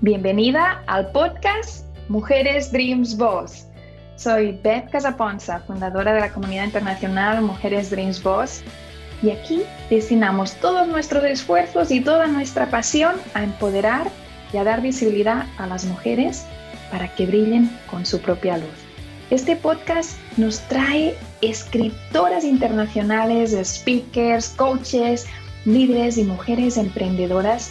Bienvenida al podcast Mujeres Dreams Boss. Soy Beth Casaponza, fundadora de la comunidad internacional Mujeres Dreams Boss, y aquí destinamos todos nuestros esfuerzos y toda nuestra pasión a empoderar y a dar visibilidad a las mujeres para que brillen con su propia luz. Este podcast nos trae escritoras internacionales, speakers, coaches, líderes y mujeres emprendedoras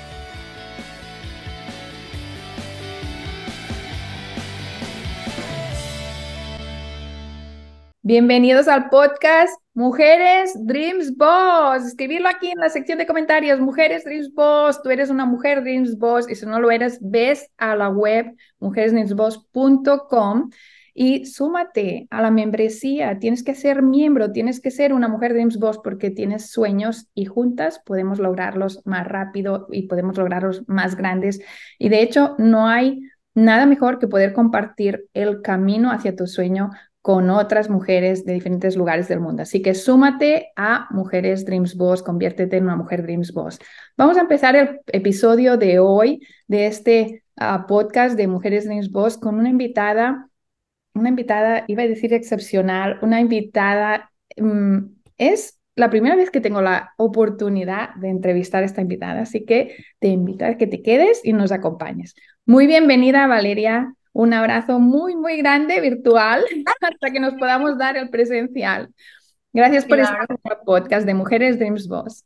Bienvenidos al podcast Mujeres Dreams Boss. Escribirlo aquí en la sección de comentarios. Mujeres Dreams Boss. Tú eres una mujer Dreams Boss y si no lo eres, ves a la web mujeresdreamsboss.com y súmate a la membresía. Tienes que ser miembro, tienes que ser una mujer Dreams Boss porque tienes sueños y juntas podemos lograrlos más rápido y podemos lograrlos más grandes. Y de hecho, no hay nada mejor que poder compartir el camino hacia tu sueño con otras mujeres de diferentes lugares del mundo. Así que súmate a Mujeres Dreams Boss, conviértete en una mujer Dreams Boss. Vamos a empezar el episodio de hoy de este ah, podcast de Mujeres Dreams Boss con una invitada, una invitada, iba a decir excepcional, una invitada, mm, es la primera vez que tengo la oportunidad de entrevistar a esta invitada, así que te invito a que te quedes y nos acompañes. Muy bienvenida, Valeria un abrazo muy, muy grande virtual hasta que nos podamos dar el presencial. Gracias por estar en el podcast de Mujeres Dreams Boss.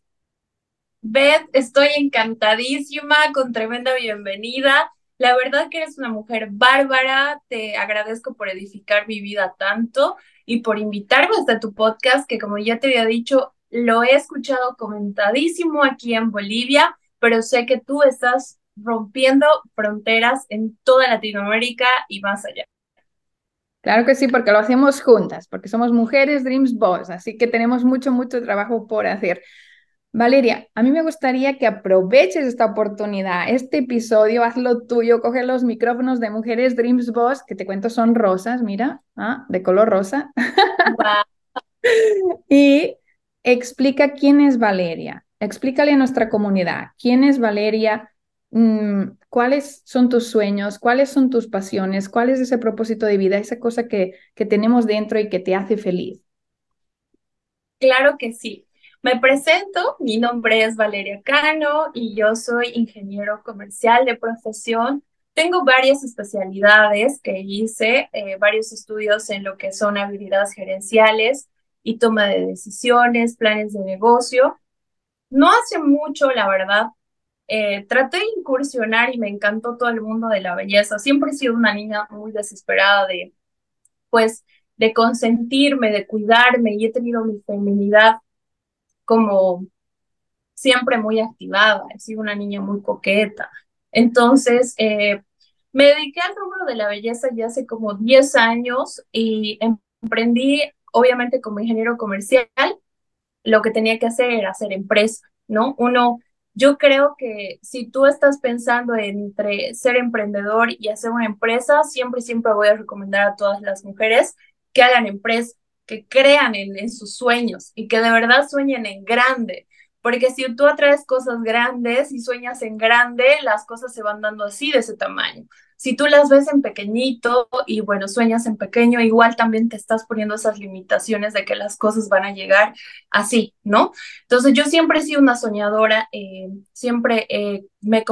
Beth, estoy encantadísima, con tremenda bienvenida. La verdad que eres una mujer bárbara, te agradezco por edificar mi vida tanto y por invitarme hasta tu podcast, que como ya te había dicho, lo he escuchado comentadísimo aquí en Bolivia, pero sé que tú estás rompiendo fronteras en toda Latinoamérica y más allá. Claro que sí, porque lo hacemos juntas, porque somos mujeres Dreams Boss, así que tenemos mucho, mucho trabajo por hacer. Valeria, a mí me gustaría que aproveches esta oportunidad, este episodio, hazlo tuyo, coge los micrófonos de Mujeres Dreams Boss, que te cuento son rosas, mira, ah, de color rosa. y explica quién es Valeria, explícale a nuestra comunidad quién es Valeria, cuáles son tus sueños, cuáles son tus pasiones, cuál es ese propósito de vida, esa cosa que, que tenemos dentro y que te hace feliz. Claro que sí. Me presento, mi nombre es Valeria Cano y yo soy ingeniero comercial de profesión. Tengo varias especialidades que hice, eh, varios estudios en lo que son habilidades gerenciales y toma de decisiones, planes de negocio. No hace mucho, la verdad, eh, traté de incursionar y me encantó todo el mundo de la belleza. Siempre he sido una niña muy desesperada de, pues, de consentirme, de cuidarme y he tenido mi feminidad como siempre muy activada. He sido una niña muy coqueta. Entonces, eh, me dediqué al rubro de la belleza ya hace como 10 años y emprendí, obviamente, como ingeniero comercial. Lo que tenía que hacer era hacer empresa, ¿no? Uno yo creo que si tú estás pensando entre ser emprendedor y hacer una empresa, siempre, siempre voy a recomendar a todas las mujeres que hagan empresa, que crean en, en sus sueños y que de verdad sueñen en grande. Porque si tú atraes cosas grandes y sueñas en grande, las cosas se van dando así de ese tamaño. Si tú las ves en pequeñito y bueno, sueñas en pequeño, igual también te estás poniendo esas limitaciones de que las cosas van a llegar así, ¿no? Entonces yo siempre he sido una soñadora, eh, siempre eh, me he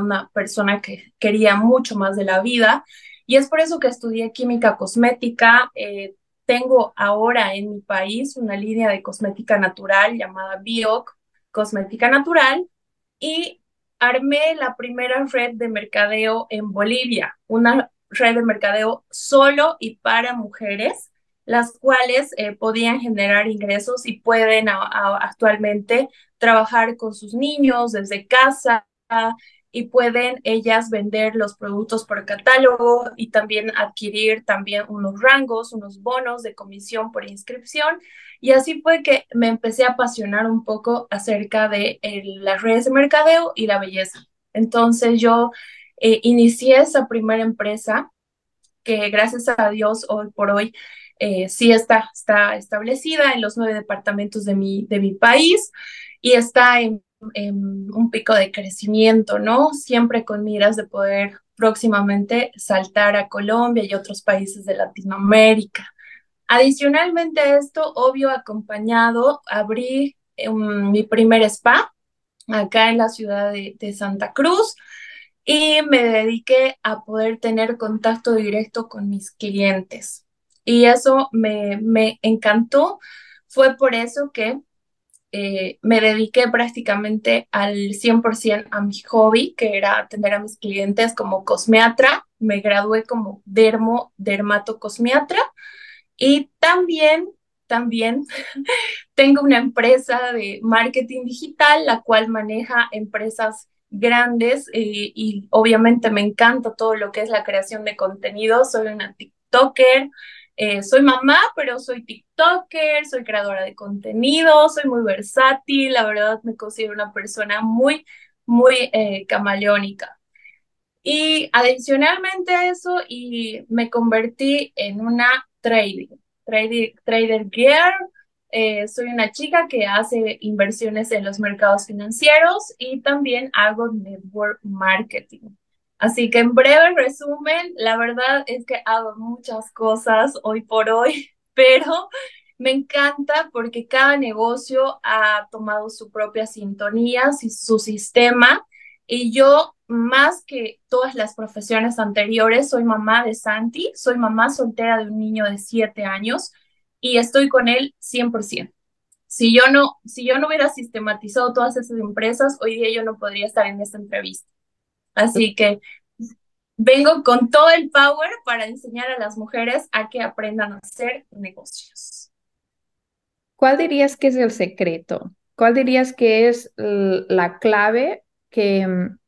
una persona que quería mucho más de la vida y es por eso que estudié química cosmética. Eh, tengo ahora en mi país una línea de cosmética natural llamada Bioc cosmética natural y armé la primera red de mercadeo en Bolivia, una red de mercadeo solo y para mujeres, las cuales eh, podían generar ingresos y pueden actualmente trabajar con sus niños desde casa, y pueden ellas vender los productos por catálogo y también adquirir también unos rangos, unos bonos de comisión por inscripción. Y así fue que me empecé a apasionar un poco acerca de las redes de mercadeo y la belleza. Entonces yo eh, inicié esa primera empresa que gracias a Dios hoy por hoy eh, sí está, está establecida en los nueve departamentos de mi, de mi país y está en un pico de crecimiento, ¿no? Siempre con miras de poder próximamente saltar a Colombia y otros países de Latinoamérica. Adicionalmente a esto, obvio, acompañado, abrí um, mi primer spa acá en la ciudad de, de Santa Cruz y me dediqué a poder tener contacto directo con mis clientes. Y eso me, me encantó. Fue por eso que eh, me dediqué prácticamente al 100% a mi hobby, que era atender a mis clientes como cosmeatra. Me gradué como dermo, dermatocosmiatra y también, también tengo una empresa de marketing digital, la cual maneja empresas grandes eh, y obviamente me encanta todo lo que es la creación de contenido. Soy una TikToker, eh, soy mamá, pero soy TikToker, soy creadora de contenido, soy muy versátil, la verdad me considero una persona muy, muy eh, camaleónica. Y adicionalmente a eso, y me convertí en una trading, trader, trader gear. Eh, soy una chica que hace inversiones en los mercados financieros y también hago network marketing. Así que en breve resumen, la verdad es que hago muchas cosas hoy por hoy, pero me encanta porque cada negocio ha tomado su propia sintonía, su sistema, y yo, más que todas las profesiones anteriores, soy mamá de Santi, soy mamá soltera de un niño de siete años y estoy con él 100%. Si yo no, si yo no hubiera sistematizado todas esas empresas, hoy día yo no podría estar en esta entrevista. Así que vengo con todo el power para enseñar a las mujeres a que aprendan a hacer negocios. ¿Cuál dirías que es el secreto? ¿Cuál dirías que es la clave que mm,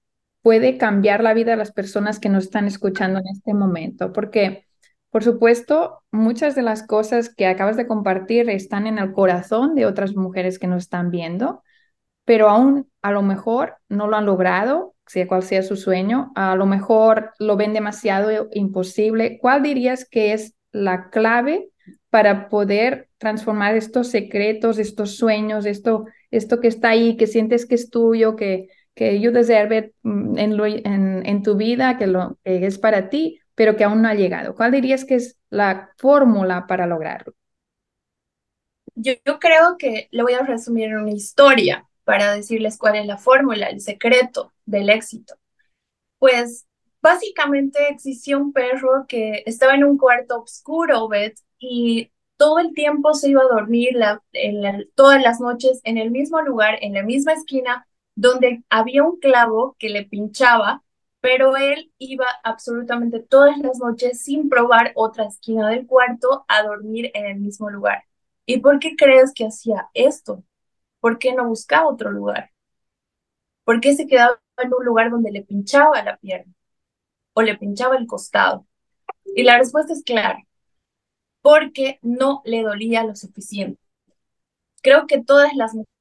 puede cambiar la vida de las personas que nos están escuchando en este momento? Porque, por supuesto, muchas de las cosas que acabas de compartir están en el corazón de otras mujeres que nos están viendo, pero aún a lo mejor no lo han logrado sea cual sea su sueño, a lo mejor lo ven demasiado imposible. ¿Cuál dirías que es la clave para poder transformar estos secretos, estos sueños, esto, esto que está ahí, que sientes que es tuyo, que, que you deserve mm, en, en, tu vida, que, lo, es para ti, pero que aún no ha llegado? ¿Cuál dirías que es la fórmula para lograrlo? Yo, yo creo que lo voy a resumir en una historia para decirles cuál es la fórmula, el secreto del éxito. Pues básicamente existía un perro que estaba en un cuarto oscuro, Beth, y todo el tiempo se iba a dormir todas las noches en el mismo lugar, en la misma esquina, donde había un clavo que le pinchaba, pero él iba absolutamente todas las noches sin probar otra esquina del cuarto a dormir en el mismo lugar. ¿Y por qué crees que hacía esto? ¿por qué no buscaba otro lugar? ¿Por qué se quedaba en un lugar donde le pinchaba la pierna o le pinchaba el costado? Y la respuesta es clara, porque no le dolía lo suficiente. Creo que todas las mujeres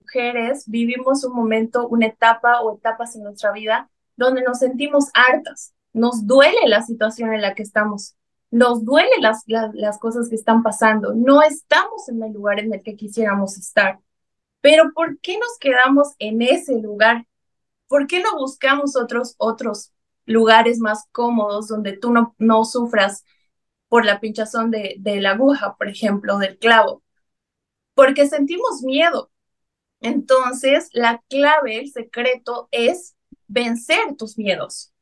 vivimos un momento, una etapa o etapas en nuestra vida donde nos sentimos hartas, nos duele la situación en la que estamos, nos duele las, las, las cosas que están pasando, no estamos en el lugar en el que quisiéramos estar. Pero ¿por qué nos quedamos en ese lugar? ¿Por qué no buscamos otros, otros lugares más cómodos donde tú no, no sufras por la pinchazón de, de la aguja, por ejemplo, del clavo? Porque sentimos miedo. Entonces, la clave, el secreto es vencer tus miedos.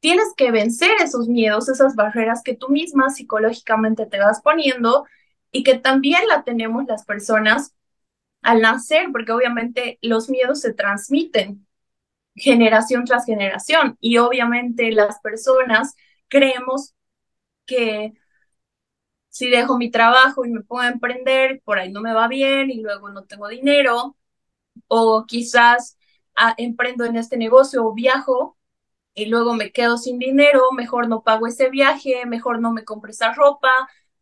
Tienes que vencer esos miedos, esas barreras que tú misma psicológicamente te vas poniendo y que también la tenemos las personas al nacer, porque obviamente los miedos se transmiten generación tras generación y obviamente las personas creemos que si dejo mi trabajo y me pongo a emprender, por ahí no me va bien y luego no tengo dinero, o quizás ah, emprendo en este negocio o viajo y luego me quedo sin dinero, mejor no pago ese viaje, mejor no me compro esa ropa,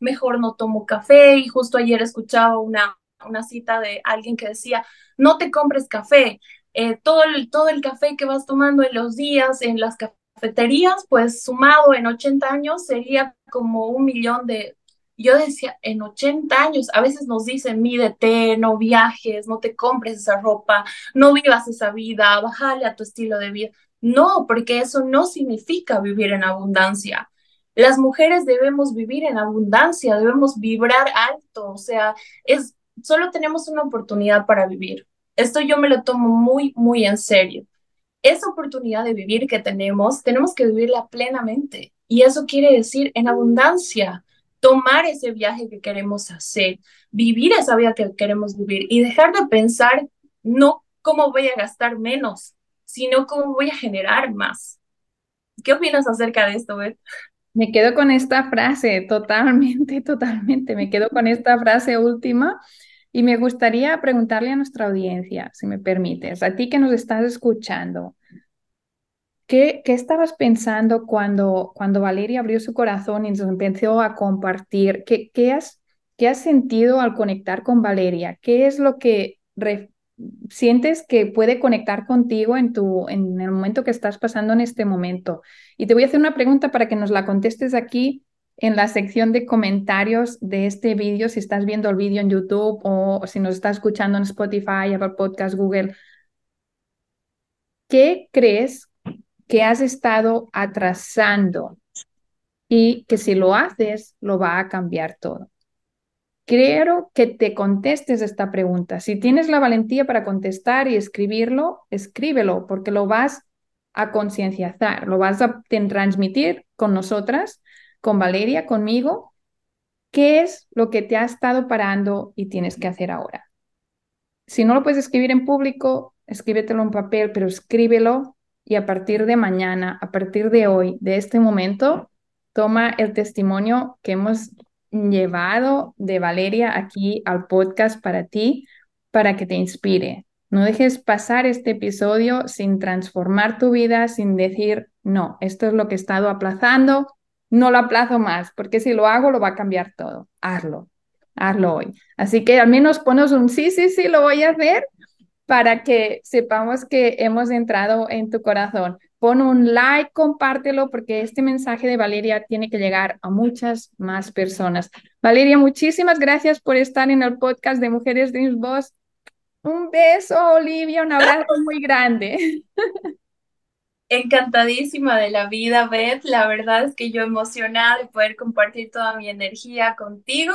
mejor no tomo café. Y justo ayer escuchaba una, una cita de alguien que decía, no te compres café, eh, todo, el, todo el café que vas tomando en los días en las cafeterías, pues sumado en 80 años sería como un millón de... Yo decía, en 80 años, a veces nos dicen, mídete, no viajes, no te compres esa ropa, no vivas esa vida, bájale a tu estilo de vida. No, porque eso no significa vivir en abundancia. Las mujeres debemos vivir en abundancia, debemos vibrar alto, o sea, es solo tenemos una oportunidad para vivir. Esto yo me lo tomo muy, muy en serio. Esa oportunidad de vivir que tenemos, tenemos que vivirla plenamente. Y eso quiere decir en abundancia, tomar ese viaje que queremos hacer, vivir esa vida que queremos vivir y dejar de pensar no cómo voy a gastar menos, sino cómo voy a generar más. ¿Qué opinas acerca de esto, Beth? Me quedo con esta frase, totalmente, totalmente. Me quedo con esta frase última y me gustaría preguntarle a nuestra audiencia, si me permites, a ti que nos estás escuchando, ¿qué, estabas pensando cuando, cuando Valeria abrió su corazón y nos empezó a compartir? ¿Qué, qué, has, qué has sentido al conectar con Valeria? ¿Qué es lo que sientes que puede conectar contigo en, tu, en el momento que estás pasando en este momento? Y te voy a hacer una pregunta para que nos la contestes aquí en la sección de comentarios de este vídeo, si estás viendo el vídeo en YouTube o si nos estás escuchando en Spotify, Apple Podcast, Google, ¿qué crees que has estado atrasando y que si lo haces, lo va a cambiar todo? Quiero que te contestes esta pregunta. Si tienes la valentía para contestar y escribirlo, escríbelo porque lo vas a concienciar, lo vas a transmitir con nosotras con Valeria, conmigo, ¿qué es lo que te ha estado parando y tienes que hacer ahora? Si no lo puedes escribir en público, escríbetelo en papel, pero escríbelo y a partir de mañana, a partir de hoy, de este momento, toma el testimonio que hemos llevado de Valeria aquí al podcast para ti, para que te inspire. No dejes pasar este episodio sin transformar tu vida, sin decir, no, esto es lo que he estado aplazando, no lo aplazo más, porque si lo hago lo va a cambiar todo. Hazlo, hazlo hoy. Así que al menos ponos un sí, sí, sí, lo voy a hacer para que sepamos que hemos entrado en tu corazón. Pon un like, compártelo, porque este mensaje de Valeria tiene que llegar a muchas más personas. Valeria, muchísimas gracias por estar en el podcast de Mujeres Dreams Boss. Un beso, Olivia, un abrazo muy grande. Encantadísima de la vida, Beth. La verdad es que yo emocionada de poder compartir toda mi energía contigo.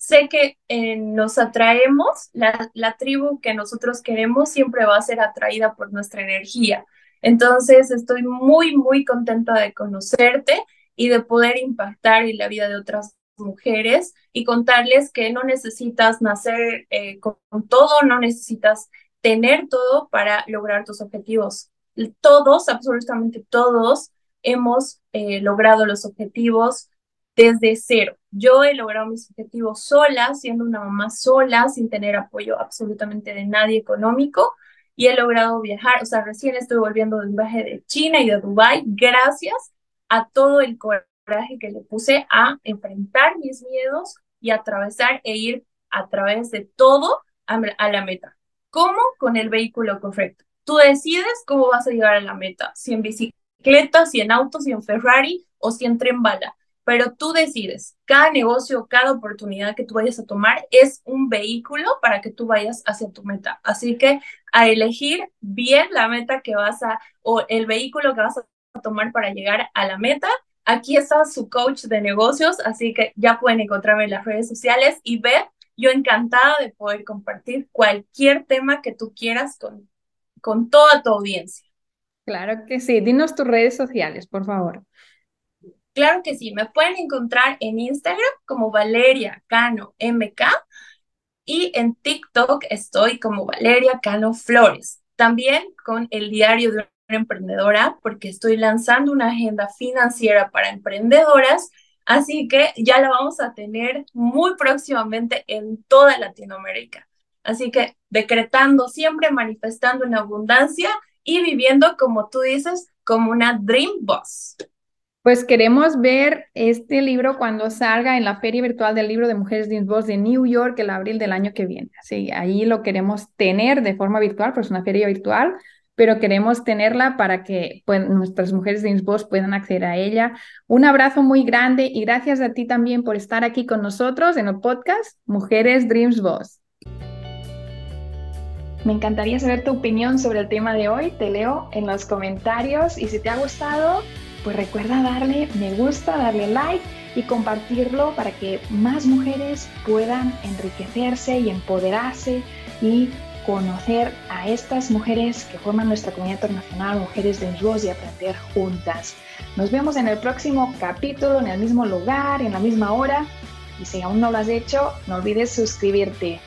Sé que eh, nos atraemos, la, la tribu que nosotros queremos siempre va a ser atraída por nuestra energía. Entonces, estoy muy, muy contenta de conocerte y de poder impactar en la vida de otras mujeres y contarles que no necesitas nacer eh, con todo, no necesitas tener todo para lograr tus objetivos todos, absolutamente todos, hemos eh, logrado los objetivos desde cero. Yo he logrado mis objetivos sola, siendo una mamá sola, sin tener apoyo absolutamente de nadie económico, y he logrado viajar, o sea, recién estoy volviendo de un viaje de China y de Dubái, gracias a todo el coraje que le puse a enfrentar mis miedos y atravesar e ir a través de todo a, la meta. ¿Cómo? Con el vehículo correcto. Tú decides cómo vas a llegar a la meta, si en bicicleta, si en auto, si en Ferrari o si en tren bala. Pero tú decides, cada negocio, cada oportunidad que tú vayas a tomar es un vehículo para que tú vayas hacia tu meta. Así que a elegir bien la meta que vas a, o el vehículo que vas a tomar para llegar a la meta. Aquí está su coach de negocios, así que ya pueden encontrarme en las redes sociales y ver, yo encantada de poder compartir cualquier tema que tú quieras con con toda tu audiencia. Claro que sí. Dinos tus redes sociales, por favor. Claro que sí. Me pueden encontrar en Instagram como Valeria Cano MK y en TikTok estoy como Valeria Cano Flores. También con el diario de una emprendedora porque estoy lanzando una agenda financiera para emprendedoras. Así que ya la vamos a tener muy próximamente en toda Latinoamérica. Así que decretando siempre, manifestando en abundancia y viviendo, como tú dices, como una Dream Boss. Pues queremos ver este libro cuando salga en la Feria Virtual del Libro de Mujeres Dream Boss de New York el abril del año que viene. Así, ahí lo queremos tener de forma virtual, pues una feria virtual, pero queremos tenerla para que pues, nuestras mujeres Dreams Boss puedan acceder a ella. Un abrazo muy grande y gracias a ti también por estar aquí con nosotros en el podcast Mujeres Dreams Boss. Me encantaría saber tu opinión sobre el tema de hoy. Te leo en los comentarios y si te ha gustado, pues recuerda darle me gusta, darle like y compartirlo para que más mujeres puedan enriquecerse y empoderarse y conocer a estas mujeres que forman nuestra comunidad internacional, Mujeres de Voz y aprender juntas. Nos vemos en el próximo capítulo, en el mismo lugar, en la misma hora. Y si aún no lo has hecho, no olvides suscribirte.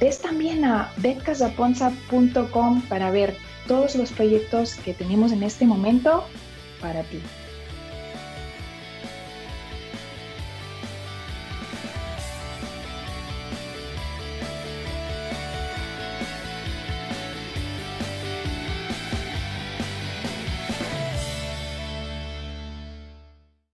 Ves también a betcasaponza.com para ver todos los proyectos que tenemos en este momento para ti.